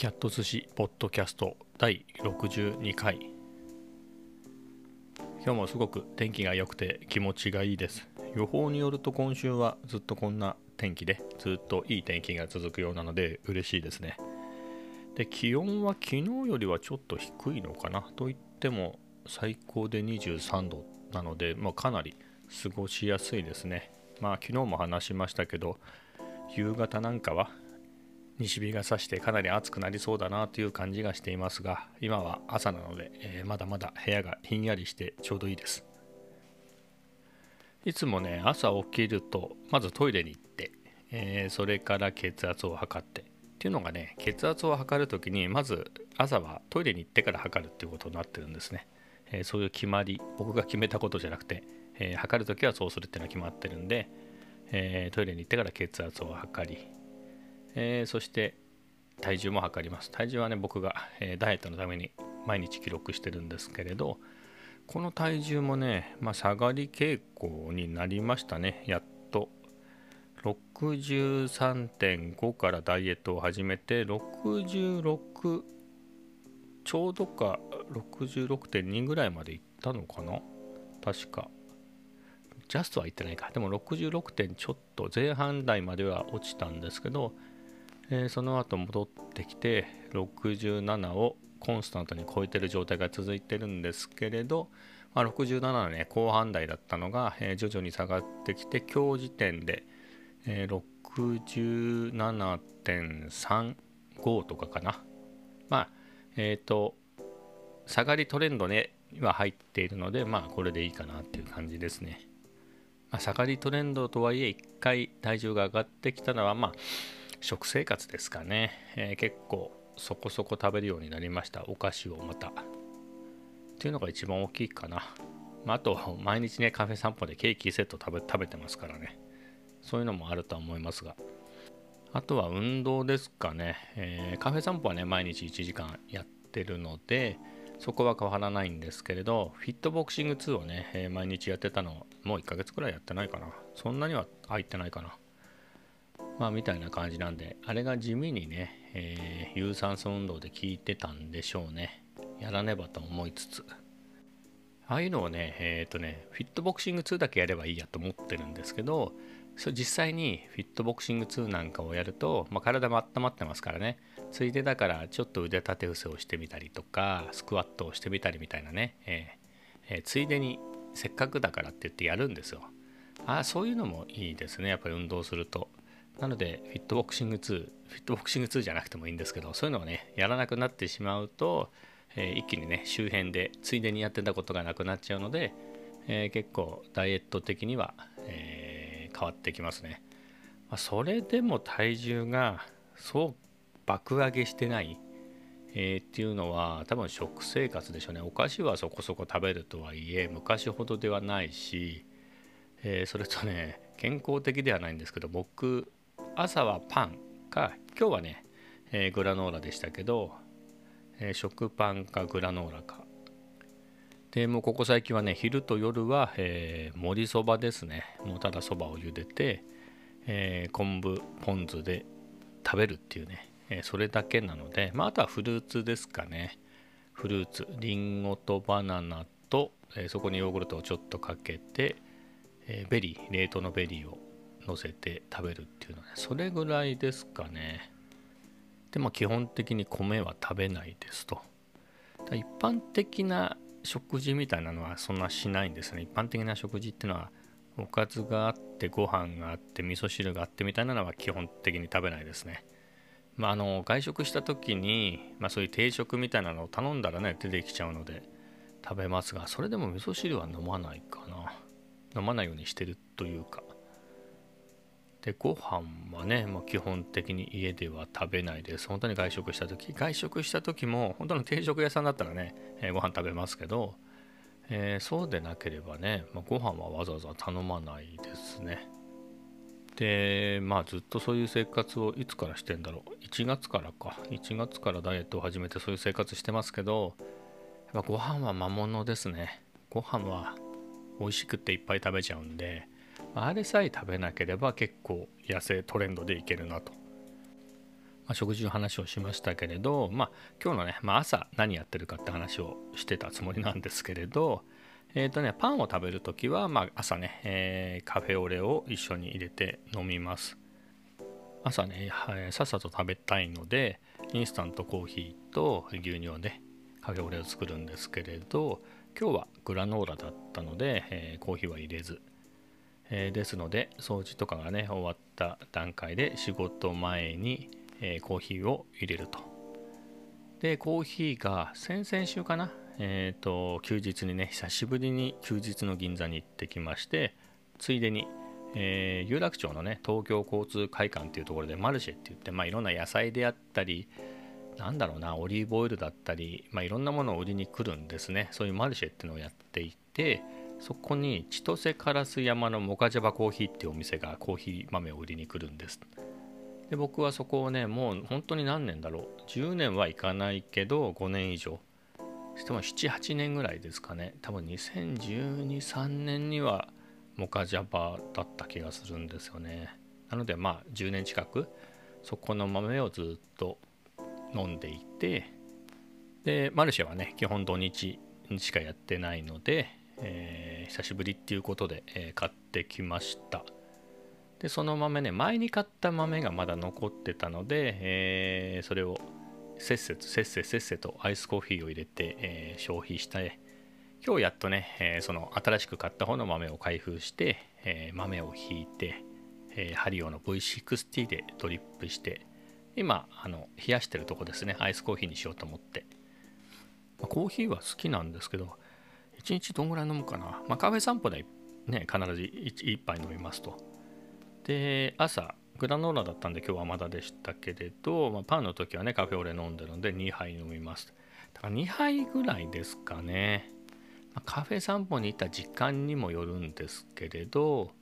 キャット寿司ポッドキャスト第62回。今日もすごく天気が良くて気持ちがいいです。予報によると今週はずっとこんな天気でずっといい天気が続くようなので嬉しいですね。で気温は昨日よりはちょっと低いのかな？といっても最高で23度なので、まあ、かなり過ごしやすいですね。まあ昨日も話しましたけど夕方なんかは西日が差してかなり暑くなりそうだなという感じがしていますが今は朝なので、えー、まだまだ部屋がひんやりしてちょうどいいです。いつもね朝起きるとまずトイレに行って、えー、それから血圧を測ってっていうのがね血圧を測る時にまず朝はトイレに行ってから測るっていうことになってるんですね、えー、そういう決まり僕が決めたことじゃなくて、え測る時はそうするっていうのは決まってるんで、えトイレに行ってから血圧を測りえー、そして体重も測ります。体重はね僕が、えー、ダイエットのために毎日記録してるんですけれどこの体重もね、まあ、下がり傾向になりましたね。やっと。63.5からダイエットを始めて66ちょうどか66.2ぐらいまでいったのかな？確か。ジャストは行ってないか。でも66点ちょっと前半台までは落ちたんですけどえー、その後戻ってきて67をコンスタントに超えてる状態が続いてるんですけれど、まあ、67のね後半台だったのが、えー、徐々に下がってきて今日時点で、えー、67.35とかかな。まあえっ、ー、と下がりトレンドねは入っているのでまあこれでいいかなっていう感じですね、まあ、下がりトレンドとはいえ1回体重が上がってきたのはまあ食生活ですかね、えー、結構そこそこ食べるようになりました。お菓子をまた。っていうのが一番大きいかな、まあ、あと毎日ねカフェ散歩でケーキセット食べ食べてますからね。そういうのもあるとは思いますが。あとは運動ですかね、えー、カフェ散歩はね毎日1時間やってるのでそこは変わらないんですけれどフィットボクシング2をね、えー、毎日やってたのもう1ヶ月くらいやってないかな。そんなには入ってないかな。まあみたいな感じなんであれが地味にね、えー、有酸素運動で効いてたんでしょうね。やらねばと思いつつ。ああいうのをねえっ、ー、とねフィットボクシング2だけやればいいやと思ってるんですけどそ実際にフィットボクシング2なんかをやると、まあ、体も温まってますからね。ついでだからちょっと腕立て伏せをしてみたりとかスクワットをしてみたりみたいなね、えーえー、ついでにせっかくだからって言ってやるんですよ。ああそういうのもいいですね。やっぱり運動すると。なので、フィットボクシング2、フィットボクシング2じゃなくてもいいんですけど、そういうのをね、やらなくなってしまうと、えー、一気にね、周辺でついでにやってたことがなくなっちゃうので、えー、結構ダイエット的には、えー、変わってきますね。まあ、それでも体重がそう爆上げしてない、えー、っていうのは多分食生活でしょうね。お菓子はそこそこ食べるとはいえ、昔ほどではないし、えそれとね、健康的ではないんですけど、僕、朝はパンか今日はね、えー、グラノーラでしたけど、えー、食パンかグラノーラか。でもうここ最近はね昼と夜は、えー、盛りそばですね。もうただそばを茹でて、えー、昆布ポン酢で食べるっていうね、えー、それだけなので、まあ、あとはフルーツですかね。フルーツりんごとバナナと、えー、そこにヨーグルトをちょっとかけて、えベリー冷凍のベリーを乗せて食べるっていうのはそれぐらいですかね。でも基本的に米は食べないですと。一般的な食事みたいなのはそんなしないんですね。一般的な食事っていうのはおかずがあってご飯があって味噌汁があってみたいなのは基本的に食べないですね。まあ、あの外食した時に、まあ、そういう定食みたいなのを頼んだらね出てきちゃうので食べますがそれでも味噌汁は飲まないかな。飲まないようにしてるというか。でご飯はね、まあ、基本的に家では食べないです。本当に外食した時外食した時も本当の定食屋さんだったらね、えー、ご飯食べますけど、えー、そうでなければね、まあ、ご飯はわざわざ頼まないですね。でまあずっとそういう生活をいつからしてんだろう1月からか1月からダイエットを始めてそういう生活してますけどやっぱご飯は魔物ですねご飯は美味しくていっぱい食べちゃうんであれさえ食べなければ結構痩せトレンドでいけるなと。まあ、食事の話をしましたけれど、まあ、今日のね、まあ、朝何やってるかって話をしてたつもりなんですけれど、えーとね、パンを食べる時は、まあ、朝ね、えー、カフェオレを一緒に入れて飲みます。朝ね、はい、さっさと食べたいのでインスタントコーヒーと牛乳をねカフェオレを作るんですけれど今日はグラノーラだったので、えー、コーヒーは入れず、え、ですので掃除とかがね終わった段階で仕事前に、え、コーヒーを入れると。でコーヒーが先々週かなえっ、と休日にね久しぶりに休日の銀座に行ってきましてついでにえー、有楽町のね東京交通会館っていうところでマルシェって言って、まあ、いろんな野菜であったりなんだろうなオリーブオイルだったり、まあ、いろんなものを売りに来るんですね。そういうマルシェっていうのをやっていてそこに千歳烏山のモカジャバコーヒーっていうお店がコーヒー豆を売りに来るんです。で僕はそこをねもう本当に何年だろう。10年はいかないけど5年以上。しても78年ぐらいですかね。多分20123年にはモカジャバだった気がするんですよね。なのでまあ10年近くそこの豆をずっと飲んでいて。でマルシェはね基本土日にしかやってないので、えー、久しぶりっていうことで、えー、買ってきました。でその豆ね前に買った豆がまだ残ってたので、えー、それをせっせとせっせせっせとアイスコーヒーを入れて、え消費した。今日やっとね、えその新しく買った方の豆を開封して、え豆をひいて、えハリオの V60 でドリップして今あの冷やしてるとこですねアイスコーヒーにしようと思って、まあ、コーヒーは好きなんですけど1日どんぐらい飲むかな、まあ、カフェ散歩でね必ず 1, 1杯飲みますと。で朝グラノーラだったんで今日はまだでしたけれど、まあ、パンの時はねカフェオレ飲んでるので2杯飲みますだから2杯ぐらいですかね、まあ、カフェ散歩に行った時間にもよるんですけれど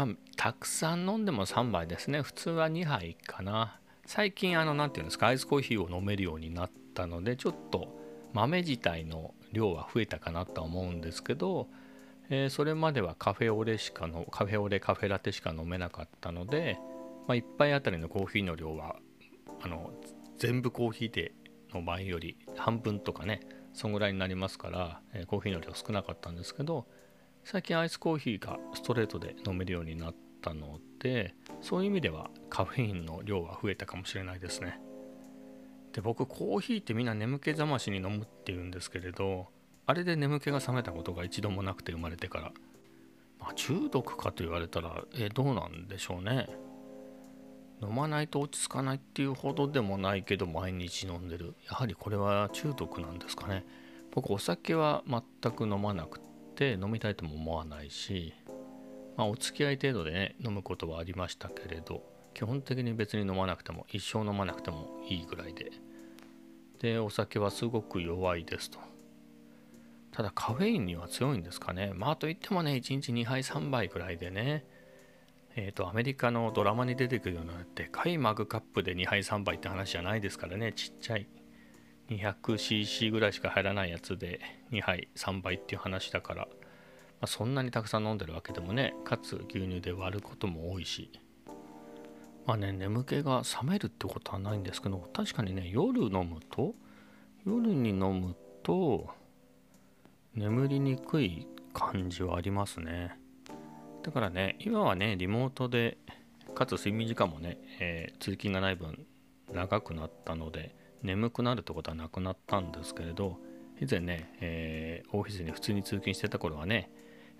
まあ、たくさん飲んでも3杯ですね。普通は2杯かな。最近あの何て言うんですかアイスコーヒーを飲めるようになったのでちょっと豆自体の量は増えたかなとは思うんですけど、えー、それまではカフェオレしかのカフェオレカフェラテしか飲めなかったので、まあ、1杯あたりのコーヒーの量はあの全部コーヒーでの場合より半分とかねそんぐらいになりますから、えー、コーヒーの量少なかったんですけど最近アイスコーヒーがストレートで飲めるようになったのでそういう意味ではカフェインの量は増えたかもしれないですね。で僕コーヒーってみんな眠気覚ましに飲むっていうんですけれどあれで眠気が覚めたことが一度もなくて生まれてから、まあ、中毒かと言われたらえどうなんでしょうね。飲まないと落ち着かないっていうほどでもないけど毎日飲んでる。やはりこれは中毒なんですかね。僕お酒は全く飲まなくて飲みたいとも思わないし、まあ、お付き合い程度でね飲むことはありましたけれど。基本的に別に飲まなくても一生飲まなくてもいいぐらいで。でお酒はすごく弱いですと。ただカフェインには強いんですかね。まあといってもね1日2杯3杯ぐらいでねえっ、ー、とアメリカのドラマに出てくるようなでかいマグカップで2杯3杯って話じゃないですからね。ちっちゃい。200cc ぐらいしか入らないやつで2杯3杯っていう話だから、まあ、そんなにたくさん飲んでるわけでもねかつ牛乳で割ることも多いし。まあね眠気が覚めるってことはないんですけど確かにね夜飲むと夜に飲むと眠りにくい感じはありますね。だからね今はねリモートでかつ睡眠時間もね、えー、通勤がない分長くなったので眠くなるってことはなくなったんですけれど以前ね、えー、オフィスに普通に通勤してた頃はね、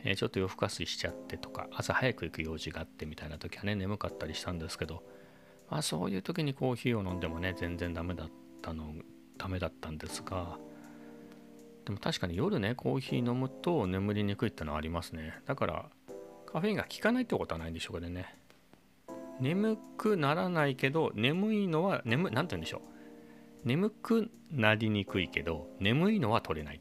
え、ちょっと夜更かししちゃってとか朝早く行く用事があってみたいな時はね眠かったりしたんですけど、まあ、そういう時にコーヒーを飲んでもね全然ダメだったのダメだったんですがでも確かに夜ねコーヒー飲むと眠りにくいってのはありますね。だからカフェインが効かないってことはないんでしょうけどね。眠くならないけど眠いのは眠何て言うんでしょう。眠くなりにくいけど眠いのは取れない。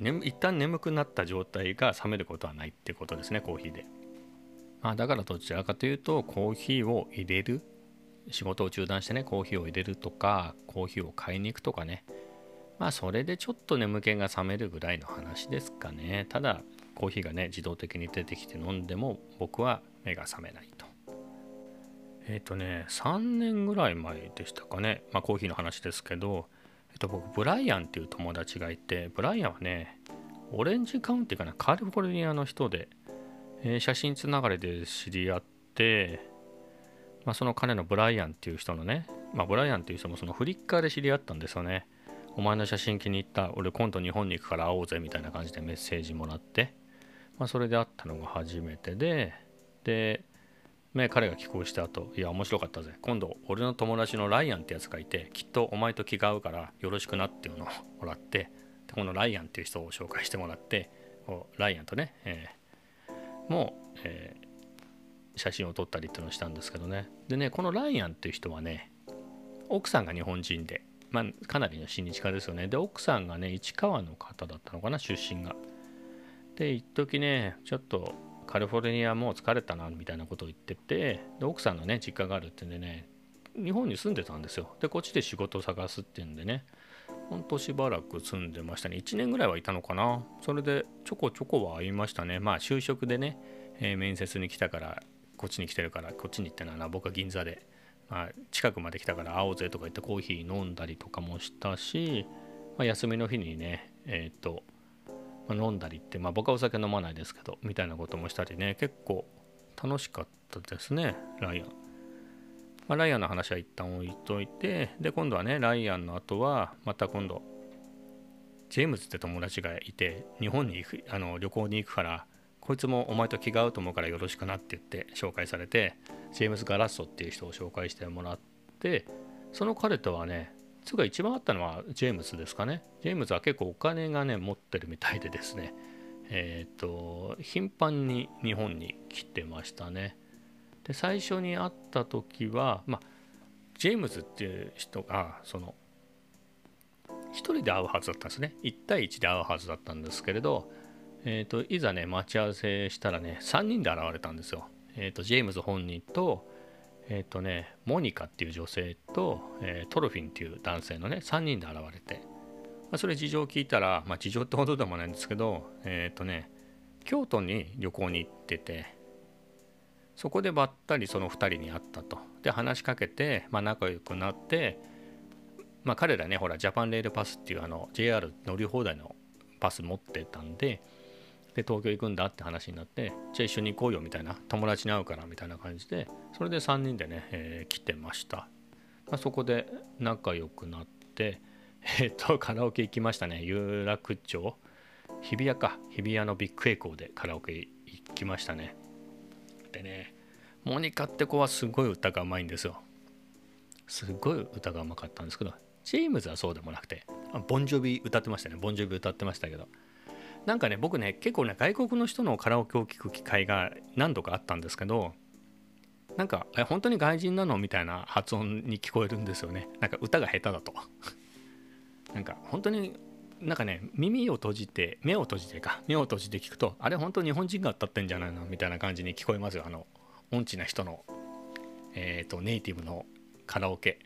一旦眠くなった状態が冷めることはないってことですねコーヒーで、まあ、だからどちらかというとコーヒーを入れる仕事を中断してねコーヒーを入れるとかコーヒーを買いに行くとかね。まあそれでちょっと眠気が覚めるぐらいの話ですかね。ただコーヒーがね自動的に出てきて飲んでも僕は目が覚めないと。えっ、ー、とね3年ぐらい前でしたかね。まあコーヒーの話ですけど、えっ、と、僕ブライアンっていう友達がいてブライアンはねオレンジカウンティかなカリフォルニアの人で、えー、写真つながりで知り合って、まあ、その彼のブライアンっていう人のね、まあ、ブライアンっていう人もそのフリッカーで知り合ったんですよね。お前の写真気に入った俺今度日本に行くから会おうぜみたいな感じでメッセージもらって、まあ、それで会ったのが初めてでで、ね、彼が寄稿した後いや面白かったぜ。今度俺の友達のライアンってやつがいてきっとお前と気が合うからよろしくなっていうのを もらってでこのライアンっていう人を紹介してもらってライアンとね、えー、もう、えー、写真を撮ったりっていうのをしたんですけどね。でねこのライアンっていう人はね奥さんが日本人で、まあ、かなりの親日家ですよね。で奥さんがね市川の方だったのかな出身が。で一時ねちょっとカリフォルニアもう疲れたなみたいなことを言っててで奥さんのね実家があるってんでね日本に住んでたんですよでこっちで仕事を探すっていうんでねほんとしばらく住んでましたね。1年ぐらいはいたのかな。それでちょこちょこは会いましたね。まあ就職でね、えー、面接に来たから、こっちに来てるから、こっちに行ってのはな、僕は銀座で、まあ、近くまで来たから会おうぜとか言ってコーヒー飲んだりとかもしたし、まあ、休みの日にね、えっ、と、ま、飲んだりって、まあ僕はお酒飲まないですけど、みたいなこともしたりね、結構楽しかったですね、ライアン。まあ、ライアンの話は一旦置いといて、で、今度はね、ライアンの後は、また今度、ジェームズって友達がいて、日本に行くあの旅行に行くから、こいつもお前と気が合うと思うからよろしくなって言って紹介されて、ジェームズ・ガラッソっていう人を紹介してもらって、その彼とはね、つうか一番あったのはジェームズですかね。ジェームズは結構お金がね、持ってるみたいでですね、えっ、ー、と、頻繁に日本に来てましたね。で最初に会った時は、まあ、ジェームズっていう人がその1人で会うはずだったんですね1対1で会うはずだったんですけれど、えーと、いざね待ち合わせしたらね3人で現れたんですよ、えーと、ジェームズ本人とえっ、ー、とねモニカっていう女性と、えー、トロフィンっていう男性のね3人で現れて、まあ、それ事情を聞いたら、まあ、事情ってほどでもないんですけどえっ、ー、とね京都に旅行に行っててそこでばったりその2人に会ったと。で話しかけて、まあ、仲良くなって、まあ、彼らねほらジャパンレールパスっていうあの JR 乗り放題のパス持ってたんでで東京行くんだって話になってじゃあ一緒に行こうよみたいな友達に会うからみたいな感じでそれで3人でね、えー、来てました、まあ、そこで仲良くなってえっ、とカラオケ行きましたね。有楽町。日比谷か。日比谷のビッグエコーでカラオケ行きましたね。ってねモニカって子はすごい歌がうまいんですよ。すごい歌がうまかったんですけどジェームズはそうでもなくてボンジョビ歌ってましたね。ボンジョビ歌ってましたけど。なんかね僕ね結構ね外国の人のカラオケを聴く機会が何度かあったんですけどなんかえ本当に外人なのみたいな発音に聞こえるんですよね。なんか歌が下手だと。なんか本当になんかね耳を閉じて目を閉じてか目を閉じて聞くとあれ本当日本人が歌ってんじゃないのみたいな感じに聞こえますよ。あの音痴な人の、えーと、ネイティブのカラオケ。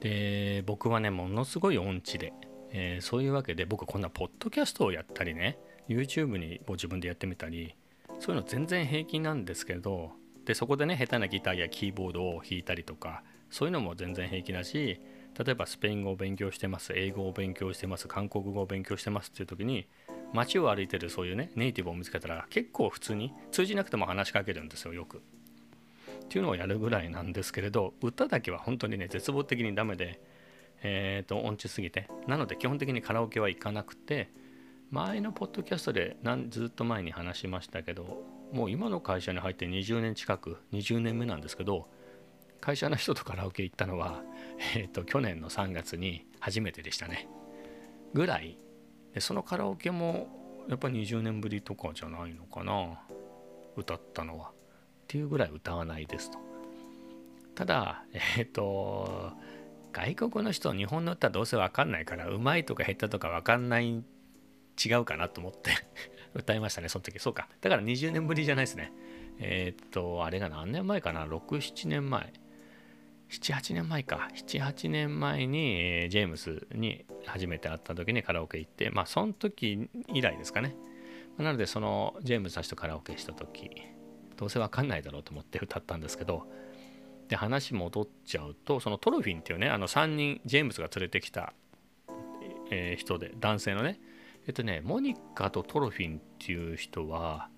で僕はねものすごい音痴で、えー、そういうわけで僕こんなポッドキャストをやったりね YouTube にも自分でやってみたりそういうの全然平気なんですけどでそこでね下手なギターやキーボードを弾いたりとかそういうのも全然平気だし例えばスペイン語を勉強してます英語を勉強してます韓国語を勉強してますっていう時に街を歩いてるそういうねネイティブを見つけたら結構普通に通じなくても話しかけるんですよよく。っていうのをやるぐらいなんですけれど歌だけは本当にね絶望的にダメでえ、ー、と音痴すぎて。なので基本的にカラオケは行かなくて前のポッドキャストでずっと前に話しましたけどもう今の会社に入って20年近く20年目なんですけど会社の人とカラオケ行ったのは、えーと、去年の3月に初めてでしたね。ぐらい。でそのカラオケもやっぱ20年ぶりとかじゃないのかな歌ったのは。っていうぐらい歌わないですと。ただえっ、ー、と外国の人日本の歌どうせ分かんないからうまいとか下手とか分かんない違うかなと思って 歌いましたねその時。そうか。だから20年ぶりじゃないですね。えっ、とあれが何年前かな？67年前。78年前か。78年前に、えー、ジェームスに初めて会った時にカラオケ行ってまあその時以来ですかね。なのでそのジェームズたちとカラオケした時どうせわかんないだろうと思って歌ったんですけどで話戻っちゃうとそのトロフィンっていうねあの3人ジェームズが連れてきた、えー、人で男性のね。えっとねモニカとトロフィンっていう人は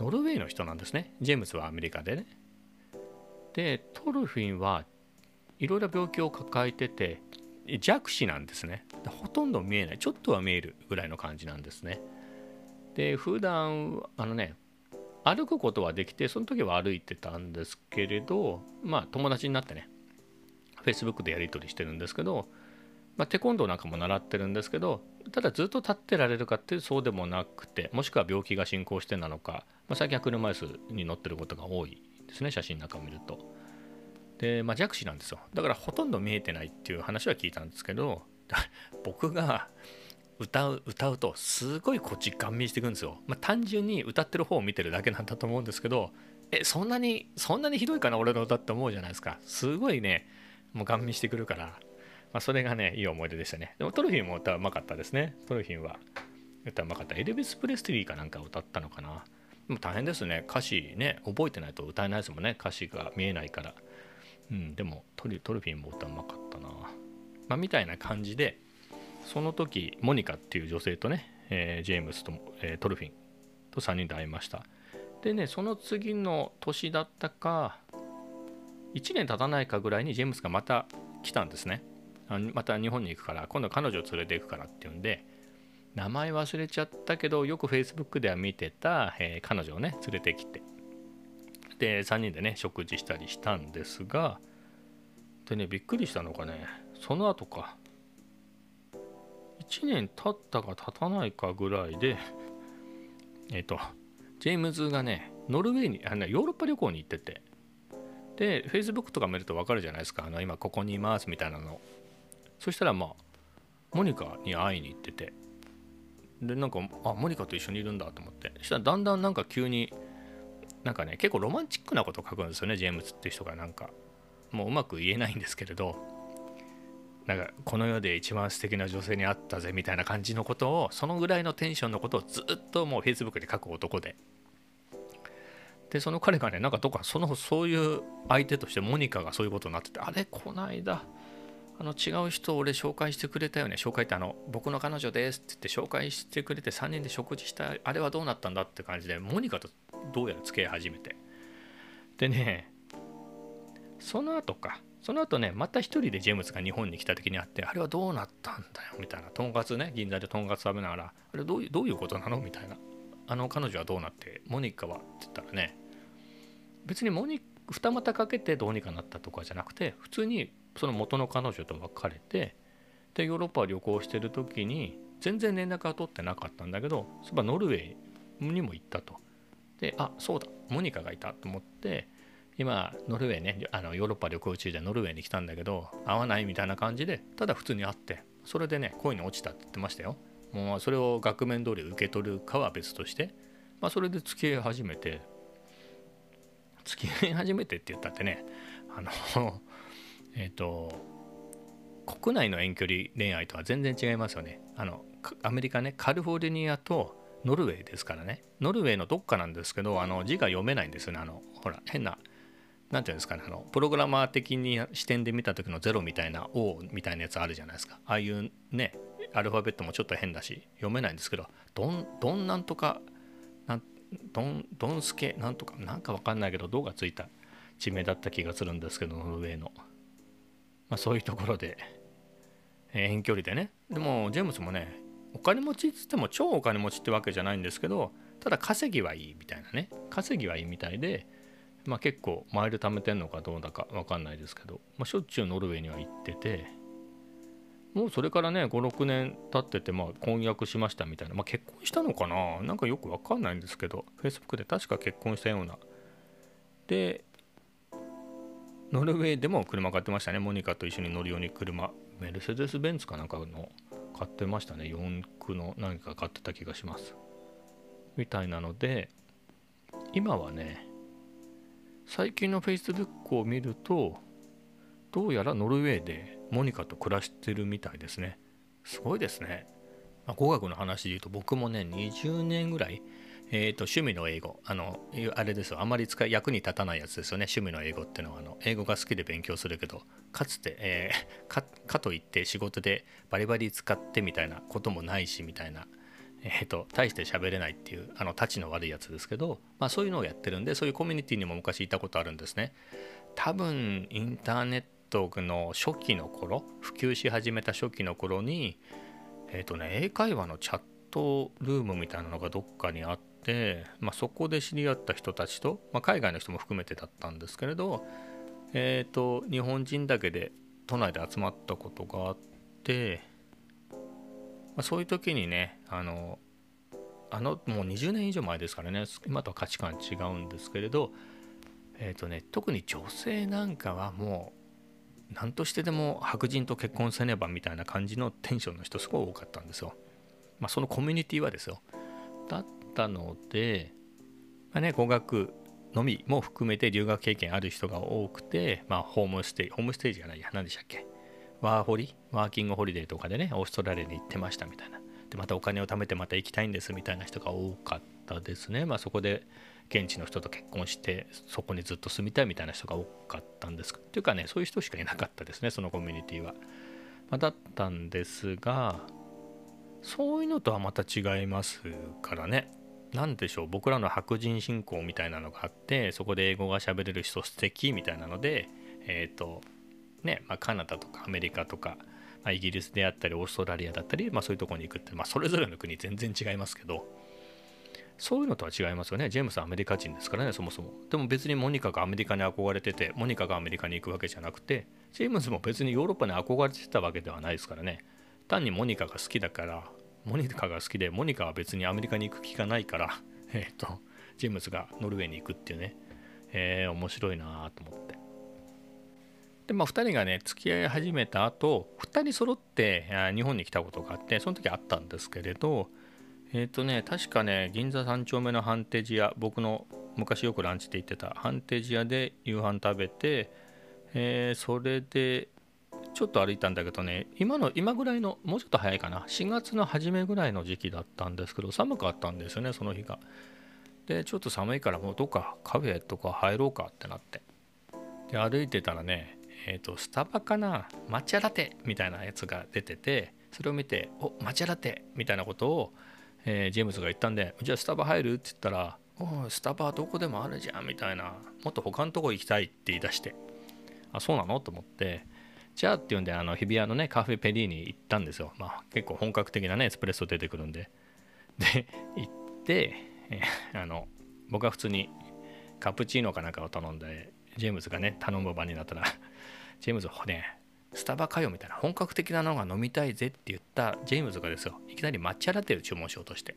ノルウェーの人なんですね。ジェームズはアメリカでね。でトロフィンはいろいろ病気を抱えてて弱視なんですね。ほとんど見えない。ちょっとは見えるぐらいの感じなんですね。で普段あのね歩くことはできてその時は歩いてたんですけれどまあ友達になってね Facebook でやり取りしてるんですけど、まあ、テコンドーなんかも習ってるんですけどただずっと立ってられるかってそうでもなくてもしくは病気が進行してなのか、まあ、最近は車椅子に乗ってることが多いですね写真なんかを見ると。で、まあ、弱視なんですよ。だからほとんど見えてないっていう話は聞いたんですけど僕が歌う歌うとすごいこっちガン見していくんですよ。まあ、単純に歌ってる方を見てるだけなんだと思うんですけどえそんなにそんなにひどいかな俺の歌って思うじゃないですか。すごいねもうガン見してくるから、まあ、それがねいい思い出でしたね。でもトロフィンも歌うまかったですね。トロフィンは歌うまかった。エルビス・プレステリーかなんか歌ったのかな。でも大変ですね。歌詞ね覚えてないと歌えないですもんね。歌詞が見えないから。うん、でもトリトロフィンも歌うまかったな。まあ、みたいな感じでその時モニカっていう女性とね、えー、ジェームスと、えー、トルフィンと3人で会いました。でねその次の年だったか1年経たないかぐらいにジェームスがまた来たんですね。あまた日本に行くから今度彼女を連れて行くからっていうんで名前忘れちゃったけどよく Facebook では見てた、えー、彼女をね連れてきて。で3人でね食事したりしたんですがでねびっくりしたのがねその後か。1年経ったか経たないかぐらいで、えっ、と、ジェームズがね、ノルウェーに、あのヨーロッパ旅行に行ってて、で、Facebook とか見ると分かるじゃないですか、あの今ここにいますみたいなの。そしたら、まあ、モニカに会いに行ってて、で、なんか、あ、モニカと一緒にいるんだと思って、そしたらだんだんなんか急に、なんかね、結構ロマンチックなことを書くんですよね、ジェームズっていう人がなんか。もううまく言えないんですけれど、なんかこの世で一番素敵な女性に会ったぜみたいな感じのことをそのぐらいのテンションのことをずっともう Facebook で書く男で。でその彼がねなんかどっかそのそういう相手としてモニカがそういうことになっててあれこないだあの違う人俺紹介してくれたよね。紹介ってあの僕の彼女ですって言って紹介してくれて3人で食事したあれはどうなったんだって感じでモニカとどうやら付き合い始めて。でねその後かその後ね、また一人でジェームズが日本に来た時に会って、あれはどうなったんだよみたいな、とんかつね、銀座でとんかつ食べながら、あれどういうどういうことなの？みたいな。あの彼女はどうなって、モニカは？って言ったらね、別にモニ二股かけてどうにかなったとかじゃなくて、普通にその元の彼女と別れて、で、ヨーロッパを旅行してる時に、全然連絡は取ってなかったんだけど、そばノルウェーにも行ったと。で、あ、そうだ、モニカがいたと思って、今ノルウェーねあのヨーロッパ旅行中でノルウェーに来たんだけど会わないみたいな感じでただ普通に会ってそれでね恋に落ちたって言ってましたよ。もうそれを額面通り受け取るかは別として、まあ、それで付き合い始めて付き合い始めてって言ったってねあの えっ、と国内の遠距離恋愛とは全然違いますよね。あのアメリカねカリフォルニアとノルウェーですからね。ノルウェーのどっかなんですけどあの字が読めないんですよね。あのほら変な何て言うんですかねあのプログラマー的に視点で見た時の0みたいな O みたいなやつあるじゃないですか。ああいうねアルファベットもちょっと変だし読めないんですけどどんどんなんとかなどんどんすけなんとかなんかわかんないけどどがついた地名だった気がするんですけどノルウェーの、まあ、そういうところで、えー、遠距離でね。でもジェームスもねお金持ちっつっても超お金持ちってわけじゃないんですけどただ稼ぎはいいみたいなね。稼ぎはいいみたいでまあ、結構マイル貯めてんのかどうだか分かんないですけど、まあ、しょっちゅうノルウェーには行っててもうそれからね56年経ってて、まあ、婚約しましたみたいな、まあ、結婚したのかな？なんかよく分かんないんですけど Facebook で確か結婚したような。でノルウェーでも車買ってましたね。モニカと一緒に乗るように車メルセデス・ベンツかなんかの買ってましたね。四駆の何か買ってた気がします。みたいなので今はね最近の Facebook を見るとどうやらノルウェーでモニカと暮らしてるみたいですね。すごいですね、まあ、語学の話で言うと僕もね20年ぐらいえーと、趣味の英語あのあれですよ。あまり使い役に立たないやつですよね。趣味の英語っていうのはあの英語が好きで勉強するけどかつて、えー、かかといって仕事でバリバリ使ってみたいなこともないしみたいな、えーと、大して喋れないっていうあのたちの悪いやつですけど、まあ、そういうのをやってるんでそういうコミュニティにも昔いたことあるんですね。多分インターネットの初期の頃普及し始めた初期の頃にえっ、ー、とね英会話のチャットルームみたいなのがどっかにあって、まあ、そこで知り合った人たちと、まあ、海外の人も含めてだったんですけれど、えっ、ー、と日本人だけで都内で集まったことがあって、あ、そういう時にねあのあのもう20年以上前ですからね今とは価値観違うんですけれど、えーとね、特に女性なんかはもう何としてでも白人と結婚せねばみたいな感じのテンションの人すごい多かったんですよ。まあ、そのコミュニティはですよ。だったので、まあね、語学のみも含めて留学経験ある人が多くて、まあ、ホームステイ、ホームステイじゃないや、何でしたっけ？ワーホリワーキングホリデーとかでね、オーストラリアに行ってましたみたいな。で、またお金を貯めてまた行きたいんですみたいな人が多かったですね。まあ、そこで現地の人と結婚して、そこにずっと住みたいみたいな人が多かったんです。というかね、そういう人しかいなかったですね、そのコミュニティは。まあ、だったんですが、そういうのとはまた違いますからね。何でしょう僕らの白人信仰みたいなのがあってそこで英語が喋れる人素敵みたいなのでえっ、ー、とね、まあ、カナダとかアメリカとか、まあ、イギリスであったりオーストラリアだったり、まあ、そういうとこに行くって、まあ、それぞれの国全然違いますけどそういうのとは違いますよね。ジェームスはアメリカ人ですからね、そもそも。でも別にモニカがアメリカに憧れてて、モニカがアメリカに行くわけじゃなくて、ジェームスも別にヨーロッパに憧れてたわけではないですからね。単にモニカが好きだから、モニカが好きで、モニカは別にアメリカに行く気がないから、えっ、ー、と、ジェームズがノルウェーに行くっていうね、えー、面白いなと思って。で、まあ、2人がね、付き合い始めた後、2人揃って日本に来たことがあって、その時あったんですけれど、えっ、ー、とね、確かね、銀座3丁目のハンテジ屋、僕の昔よくランチって言ってたハンテジ屋で夕飯食べて、えー、それでちょっと歩いたんだけどね、今の、今ぐらいの、もうちょっと早いかな、4月の初めぐらいの時期だったんですけど、寒かったんですよね、その日が。で、ちょっと寒いからもうどっかカフェとか入ろうかってなって。で、歩いてたらね、え、ー、と、スタバかな、抹茶ラテみたいなやつが出てて、それを見て、お抹茶ラテみたいなことを、えー、ジェームズが言ったんで、じゃあスタバ入る？って言ったら、おスタバどこでもあるじゃんみたいな、もっと他のとこ行きたいって言い出して、あ、そうなの？と思って、じゃあっていうんで、あの日比谷のね、カフェペリーに行ったんですよ。まあ結構本格的なね、エスプレッソ出てくるんで。で、行って、えあの、僕は普通にカプチーノかなんかを頼んで、ジェームズがね、頼む場になったら、ジェームズね、スタバかよみたいな本格的なのが飲みたいぜって言ったジェームズがですよ、いきなり抹茶ラテを注文しようとして。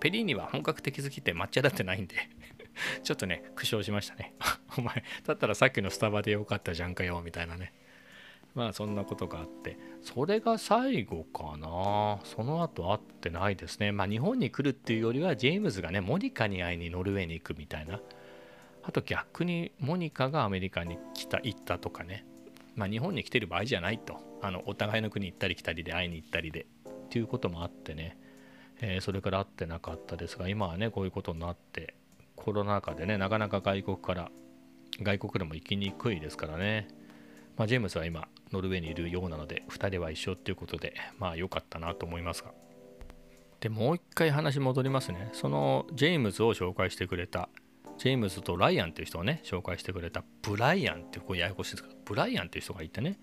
ペリーニは本格的好きって抹茶ラテないんで ちょっとね、苦笑しましたね。お前、だったらさっきのスタバでよかったじゃんかよ、みたいなね。まあそんなことがあってそれが最後かなその後会ってないですねまあ日本に来るっていうよりはジェームズがねモニカに会いにノルウェーに行くみたいなあと逆にモニカがアメリカに来た行ったとかね。まあ日本に来てる場合じゃないと。あのお互いの国行ったり来たりで会いに行ったりで。っていうこともあってね、えー、それから会ってなかったですが今はねこういうことになってコロナ禍でねなかなか外国から外国でも行きにくいですからね。まあ、ジェームスは今ノルウェーにいるようなので2人は一緒っていうことでまあ良かったなと思いますが。でもう一回話戻りますね。そのジェームズを紹介してくれたジェームズとライアンっていう人をね紹介してくれたブライアンってこうややこしいですけどブライアンっていう人がいてね、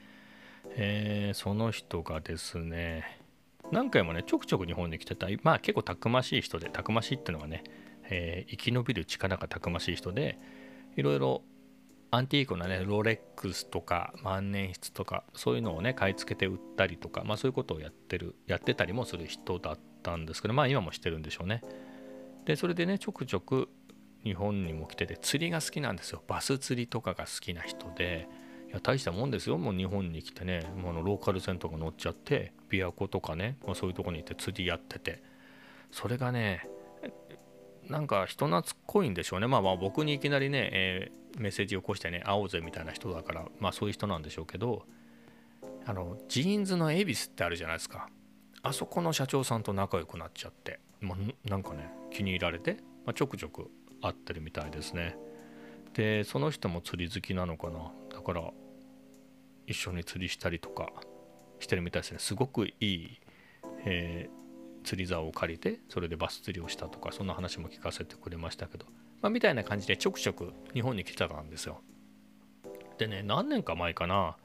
えー、その人がですね何回もねちょくちょく日本に来てたまあ結構たくましい人でたくましいっていうのはね、えー、生き延びる力がたくましい人でいろいろアンティークなねロレックスとか万年筆とかそういうのをね買い付けて売ったりとか、まあ、そういうことをやってるやってたりもする人だったんですけどまあ今もしてるんでしょうね。でそれでねちょくちょく日本にも来てて釣りが好きなんですよ。バス釣りとかが好きな人で。いや大したもんですよ。もう日本に来てね。もうのローカル線とか乗っちゃって琵琶湖とかね、まあ、そういうとこに行って釣りやってて。それがねなんか人懐っこいんでしょうね。まあまあ僕にいきなりね、えー、メッセージを起こしてね、会おうぜみたいな人だから、まあそういう人なんでしょうけど、あの、ジーンズの恵比寿ってあるじゃないですか。あそこの社長さんと仲良くなっちゃって、もうなんかね、気に入られて、まあ、ちょくちょく会ってるみたいですね。でその人も釣り好きなのかな。だから一緒に釣りしたりとかしてるみたいですね。すごくいい、えー、釣り竿を借りてそれでバス釣りをしたとかそんな話も聞かせてくれましたけど、まあ、みたいな感じでちょくちょく日本に来てたんですよ。でね何年か前かな。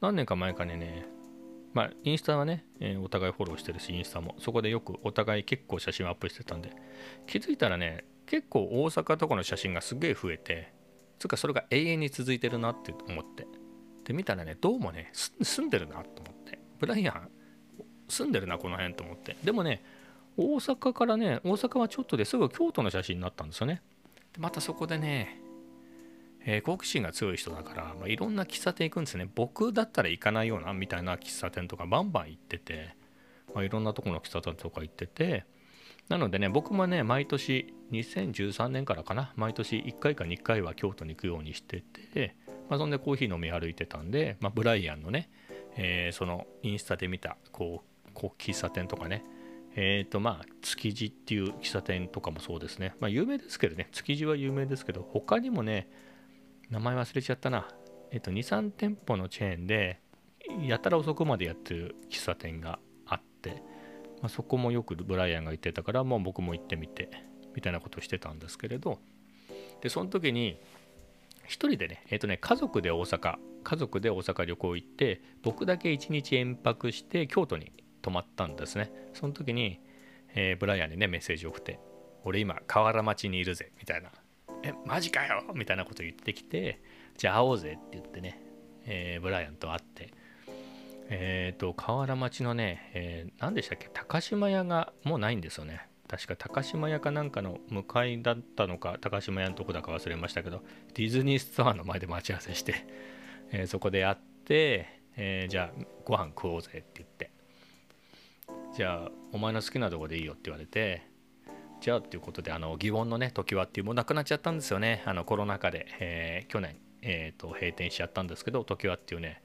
何年か前かにねまあ、インスタはね、えー、お互いフォローしてるし、インスタも、そこでよくお互い結構写真をアップしてたんで、気づいたらね、結構大阪とかの写真がすげえ増えて、つうかそれが永遠に続いてるなって思って。で、見たらね、どうもね、住んでるなと思って。ブライアン、住んでるな、この辺と思って。でもね、大阪からね、大阪はちょっとですぐ京都の写真になったんですよねで。またそこでね、えー、好奇心が強い人だから、まあ、いろんな喫茶店行くんですね。僕だったら行かないようなみたいな喫茶店とかバンバン行ってて、まあ、いろんなとこの喫茶店とか行ってて、なのでね、僕もね、毎年、2013年からかな、毎年1回か2回は京都に行くようにしてて、まあ、そんでコーヒー飲み歩いてたんで、まあ、ブライアンのね、えー、そのインスタで見た、こう、こう喫茶店とかね、えっ、ー、とまあ、築地っていう喫茶店とかもそうですね。まあ、有名ですけどね、築地は有名ですけど、他にもね、名前忘れちゃったな。えっと、2、3店舗のチェーンで、やたら遅くまでやってる喫茶店があって、まあ、そこもよくブライアンが行ってたから、もう僕も行ってみて、みたいなことをしてたんですけれど、で、その時に、一人でね、えっとね、家族で大阪、家族で大阪旅行行って、僕だけ一日延泊して京都に泊まったんですね。その時に、えー、ブライアンにね、メッセージを送って、俺今、河原町にいるぜ、みたいなえ、マジかよみたいなこと言ってきて、じゃあ会おうぜって言ってね、えー、ブライアンと会って、えっ、ー、と、河原町のね、えー、何でしたっけ、高島屋がもうないんですよね。確か高島屋かなんかの向かいだったのか、高島屋のとこだか忘れましたけど、ディズニーストアの前で待ち合わせして、えー、そこで会って、えー、じゃあご飯食おうぜって言って、じゃあお前の好きなとこでいいよって言われて、じゃあっていうことで、あの、祇園のね、時はっていうもうなくなっちゃったんですよね。あの、コロナ禍で、えー、去年、えっ、と、閉店しちゃったんですけど、時はっていうね、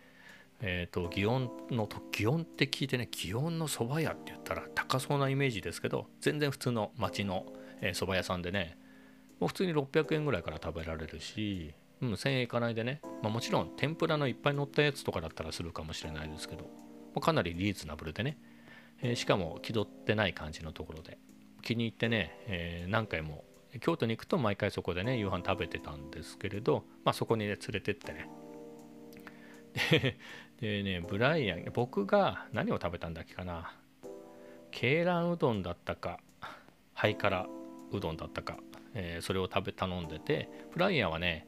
え、ー、と、祇園の、祇園って聞いてね、祇園の蕎麦屋って言ったら高そうなイメージですけど、全然普通の町の、えー、蕎麦屋さんでね、もう普通に600円ぐらいから食べられるし、うん、1000円いかないでね、まあ、もちろん天ぷらのいっぱい乗ったやつとかだったらするかもしれないですけど、かなりリーズナブルでね、えー、しかも気取ってない感じのところで、気に入ってね、えー、何回も京都に行くと毎回そこでね夕飯食べてたんですけれど、まあ、そこにね連れてってね。でねブライアン僕が何を食べたんだっけかな。鶏卵うどんだったか。ハイカラうどんだったか、えー、それを食べ頼んでてブライアンはね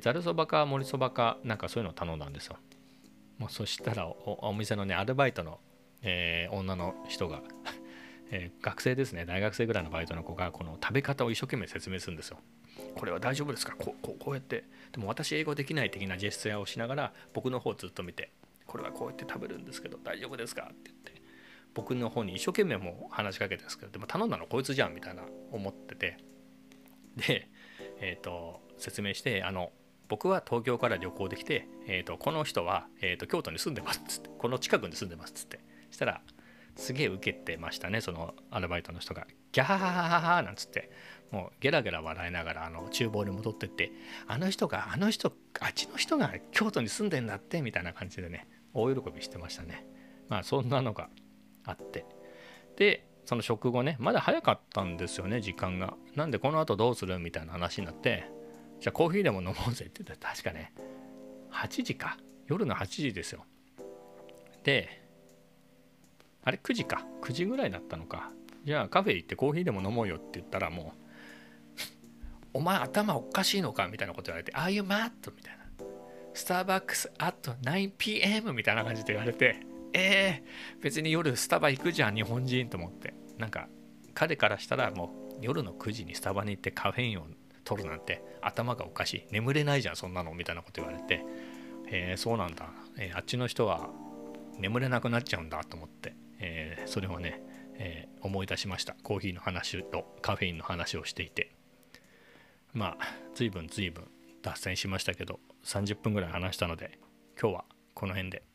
ざるそばかもりそばかなんかそういうのを頼んだんですよ。もうそしたらお店のねアルバイトの、えー、女の人がえー、学生ですね。大学生ぐらいのバイトの子がこの食べ方を一生懸命説明するんですよ。これは大丈夫ですか？こうこうこうやって。でも私英語できない的なジェスチャーをしながら僕の方をずっと見てこれはこうやって食べるんですけど大丈夫ですか？って言って。僕の方に一生懸命もう話しかけてるんですけどでも頼んだのこいつじゃんみたいな思ってて。でえっ、ー、と説明してあの僕は東京から旅行できて、えーと、この人は、えーと京都に住んでますっつってこの近くに住んでますっつって。したらすげえ受けてましたねそのアルバイトの人が。ギャハハハハなんつって。もうゲラゲラ笑いながらあの厨房に戻ってってあの人があの人あっちの人が京都に住んでんだってみたいな感じでね大喜びしてましたね。まあそんなのがあって。でその食後ねまだ早かったんですよね時間が。なんでこの後どうする？みたいな話になってじゃあコーヒーでも飲もうぜ。って言って確かね8時か。夜の8時ですよ。であれ9時か。9時ぐらいだったのか。じゃあカフェ行ってコーヒーでも飲もうよって言ったらもう お前頭おかしいのかみたいなこと言われて Are you mad? みたいな。スターバックス at 9pm みたいな感じで言われてえー、別に夜スタバ行くじゃん日本人と思って。なんか彼からしたらもう夜の9時にスタバに行ってカフェインを取るなんて頭がおかしい。眠れないじゃんそんなのみたいなこと言われて。えー、そうなんだ、えー、あっちの人は眠れなくなっちゃうんだと思って。えー、それをね、えー、思い出しました。コーヒーの話とカフェインの話をしていて。まあ随分随分脱線しましたけど30分ぐらい話したので今日はこの辺で。